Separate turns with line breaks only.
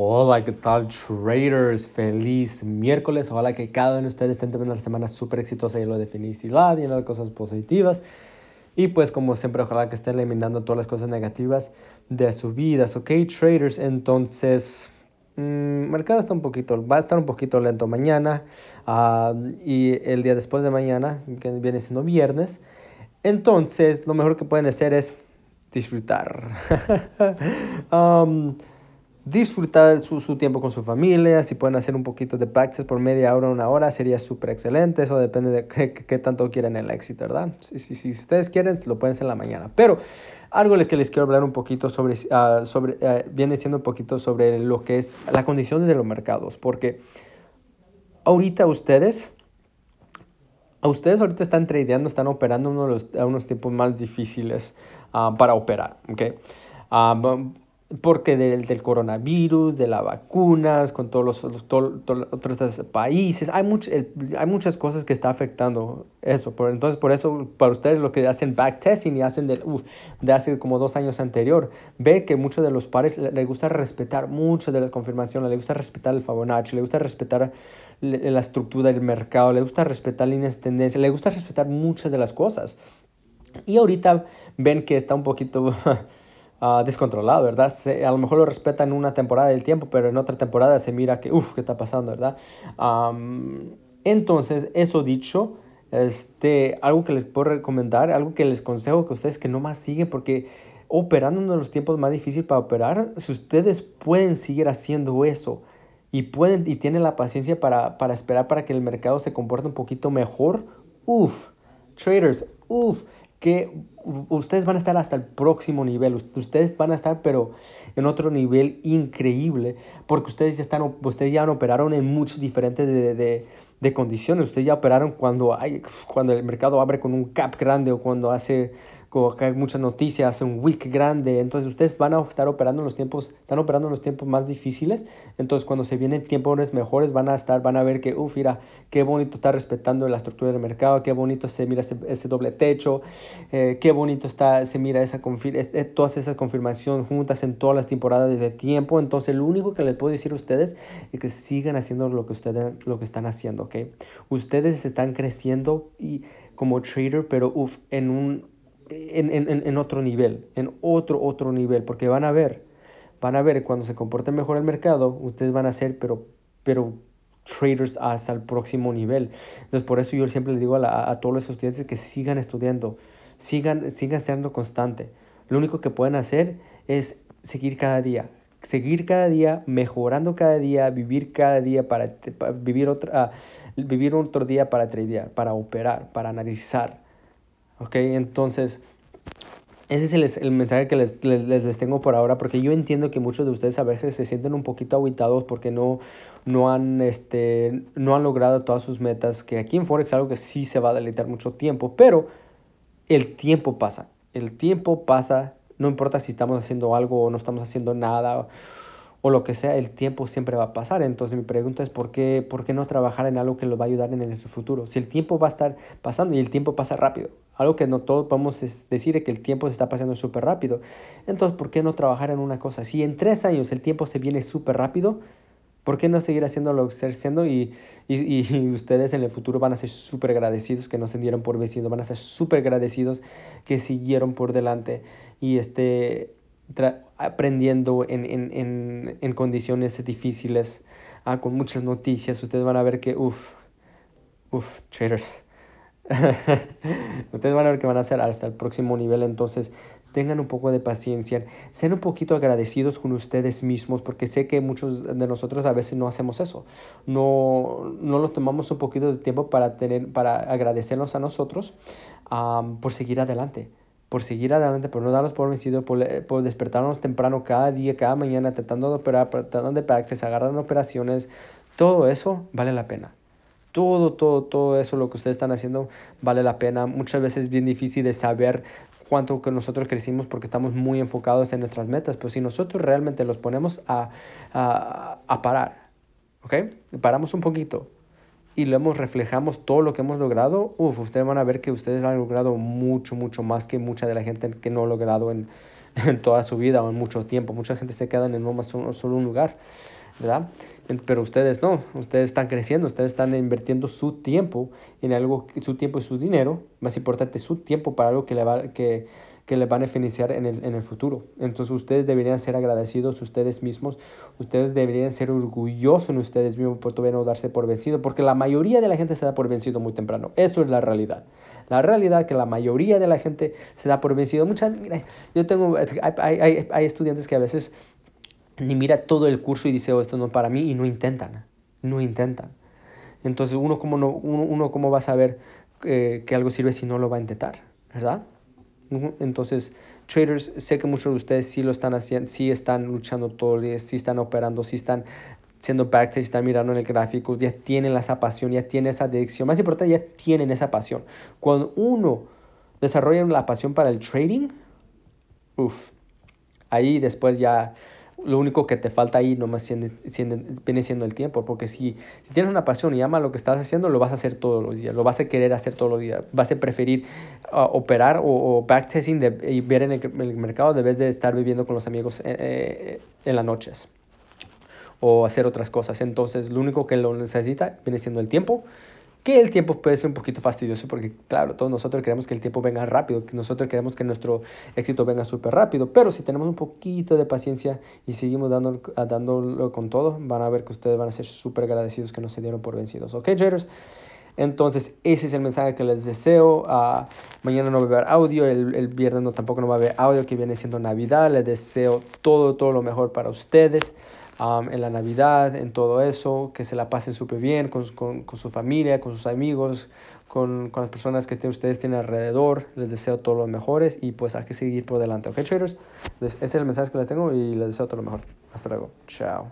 Hola, ¿qué tal traders? Feliz miércoles. Ojalá que cada uno de ustedes estén teniendo una semana súper exitosa lleno de felicidad, lleno de cosas positivas. Y pues como siempre, ojalá que estén eliminando todas las cosas negativas de su vida. Ok, traders, entonces... el mm, mercado está un poquito, va a estar un poquito lento mañana ah, y el día después de mañana, que viene siendo viernes. Entonces, lo mejor que pueden hacer es disfrutar. um, disfrutar su, su, tiempo con su familia, si pueden hacer un poquito de practice por media hora, una hora, sería súper excelente, eso depende de qué, tanto quieren el éxito, ¿verdad? Si, si, si, ustedes quieren, lo pueden hacer en la mañana, pero algo que les quiero hablar un poquito sobre, uh, sobre uh, viene siendo un poquito sobre lo que es la condición de los mercados, porque ahorita ustedes... A ustedes ahorita están tradeando, están operando uno a unos tiempos más difíciles uh, para operar, ¿ok? Porque del, del, coronavirus, de las vacunas, con todos los, los otros países, hay, much, hay muchas cosas que está afectando eso. Por, entonces, por eso, para ustedes lo que hacen backtesting y hacen de, uh, de hace como dos años anterior, ve que muchos de los pares les le gusta respetar muchas de las confirmaciones, le gusta respetar el Fibonacci, le gusta respetar la estructura del mercado, le gusta respetar líneas de tendencia, le gusta respetar muchas de las cosas. Y ahorita ven que está un poquito uh, descontrolado, ¿verdad? Se, a lo mejor lo respeta en una temporada del tiempo, pero en otra temporada se mira que, uff, ¿qué está pasando, verdad? Entonces, eso dicho, este, algo que les puedo recomendar, algo que les consejo que ustedes que no más siguen, porque operando uno de los tiempos más difíciles para operar, si ustedes pueden seguir haciendo eso y pueden y tienen la paciencia para, para esperar para que el mercado se comporte un poquito mejor, uff, traders, uff, que ustedes van a estar hasta el próximo nivel, ustedes van a estar pero en otro nivel increíble, porque ustedes ya, están, ustedes ya operaron en muchos diferentes de, de, de condiciones, ustedes ya operaron cuando, hay, cuando el mercado abre con un cap grande o cuando hace como que hay muchas noticias, hace un week grande, entonces ustedes van a estar operando en los tiempos, están operando en los tiempos más difíciles, entonces cuando se vienen tiempos mejores van a estar, van a ver que, uff, mira, qué bonito está respetando la estructura del mercado, qué bonito se mira ese, ese doble techo, eh, qué bonito está, se mira esa es, todas esas confirmaciones juntas en todas las temporadas de tiempo, entonces lo único que les puedo decir a ustedes es que sigan haciendo lo que ustedes, lo que están haciendo, ¿ok? Ustedes están creciendo y como trader, pero uff, en un en, en, en, otro nivel, en otro, otro nivel, porque van a ver, van a ver cuando se comporte mejor el mercado, ustedes van a ser, pero, pero traders hasta el próximo nivel. Entonces, por eso yo siempre le digo a, la, a todos los estudiantes que sigan estudiando, sigan, sigan siendo constante. Lo único que pueden hacer es seguir cada día, seguir cada día, mejorando cada día, vivir cada día para, vivir, otro, vivir otro día para tradear, para operar, para analizar ¿Ok? Entonces, ese es el, el mensaje que les, les, les, tengo por ahora, porque yo entiendo que muchos de ustedes a veces se sienten un poquito aguitados porque no, no, han, este, no han logrado todas sus metas, que aquí en Forex es algo que sí se va a deleitar mucho tiempo, pero el tiempo pasa, el tiempo pasa, no importa si estamos haciendo algo o no estamos haciendo nada o lo que sea, el tiempo siempre va a pasar. Entonces mi pregunta es ¿por qué, por qué no trabajar en algo que lo va a ayudar en el futuro? Si el tiempo va a estar pasando y el tiempo pasa rápido, algo que no todos podemos decir es que el tiempo se está pasando súper rápido. Entonces, ¿por qué no trabajar en una cosa? Si en tres años el tiempo se viene súper rápido, ¿por qué no seguir haciendo lo que haciendo? Y, y, y, ustedes en el futuro van a ser súper agradecidos que no se dieron por vecino, van a ser súper agradecidos que siguieron por delante. Y este, aprendiendo en, en, en, en, condiciones difíciles, ah, con muchas noticias, ustedes van a ver que, uff, uff, traders. ustedes van a ver que van a hacer hasta el próximo nivel, entonces tengan un poco de paciencia, sean un poquito agradecidos con ustedes mismos, porque sé que muchos de nosotros a veces no hacemos eso, no, no lo tomamos un poquito de tiempo para, tener, para agradecernos a nosotros por seguir adelante por seguir adelante, por no darnos por vencido, por, por, despertarnos temprano cada día, cada mañana, tratando de operar, tratando de practice, agarrando operaciones, todo eso vale la pena. Todo, todo, todo eso lo que ustedes están haciendo vale la pena. Muchas veces es bien difícil de saber cuánto que nosotros crecimos porque estamos muy enfocados en nuestras metas, pero si nosotros realmente los ponemos a, a, a parar, ¿ok? Paramos un poquito, y hemos, reflejamos todo lo que hemos logrado, uf, ustedes van a ver que ustedes han logrado mucho, mucho más que mucha de la gente que no ha logrado en, en toda su vida o en mucho tiempo. Mucha gente se queda en el más solo un lugar, ¿verdad? Pero ustedes no, ustedes están creciendo, ustedes están invirtiendo su tiempo en algo, su tiempo y su dinero, más importante, su tiempo para algo que le va, que, que les va a beneficiar en el, en el futuro. Entonces ustedes deberían ser agradecidos ustedes mismos, ustedes deberían ser orgullosos en ustedes mismos por todavía no darse por vencido, porque la mayoría de la gente se da por vencido muy temprano. Eso es la realidad. La realidad que la mayoría de la gente se da por vencido. Mucha, yo tengo, hay, hay, hay estudiantes que a veces ni mira todo el curso y dice, oh, esto no es para mí, y no intentan, no intentan. Entonces, uno como, no, uno, uno cómo va a saber eh, que algo sirve si no lo va a intentar, ¿verdad? Entonces, traders, sé que muchos de ustedes sí lo están haciendo, sí están luchando todo el día, sí están operando, sí están siendo backtest, están mirando en el gráfico, ya tienen esa pasión, ya tienen esa adicción. Más importante, ya tienen esa pasión. Cuando uno desarrolla la pasión para el trading, uff, ahí después ya lo único que te falta ahí nomás viene siendo el tiempo, porque si, tienes una pasión y amas lo que estás haciendo, lo vas a hacer todos los días, lo vas a querer hacer todos los días, vas a preferir uh, operar o, backtesting y ver en el, mercado de vez de estar viviendo con los amigos eh, eh, en las noches o hacer otras cosas. Entonces, lo único que lo necesita viene siendo el tiempo que el tiempo puede ser un poquito fastidioso porque, claro, todos nosotros queremos que el tiempo venga rápido, nosotros queremos que nuestro éxito venga súper rápido, pero si tenemos un poquito de paciencia y seguimos dándolo, dándolo con todo, van a ver que ustedes van a ser súper agradecidos que no se dieron por vencidos. ¿Ok, traders? Entonces, ese es el mensaje que les deseo. Uh, mañana no va a haber audio, el, el, viernes no, tampoco no va a haber audio, que viene siendo Navidad. Les deseo todo, todo lo mejor para ustedes en la Navidad, en todo eso, que se la pasen súper bien con, con, con, su familia, con sus amigos, con, con las personas que ustedes tienen alrededor. Les deseo todo lo mejores y pues hay que seguir por delante, ¿ok, traders? ese es el mensaje que les tengo y les deseo todo lo mejor. Hasta luego. Chao.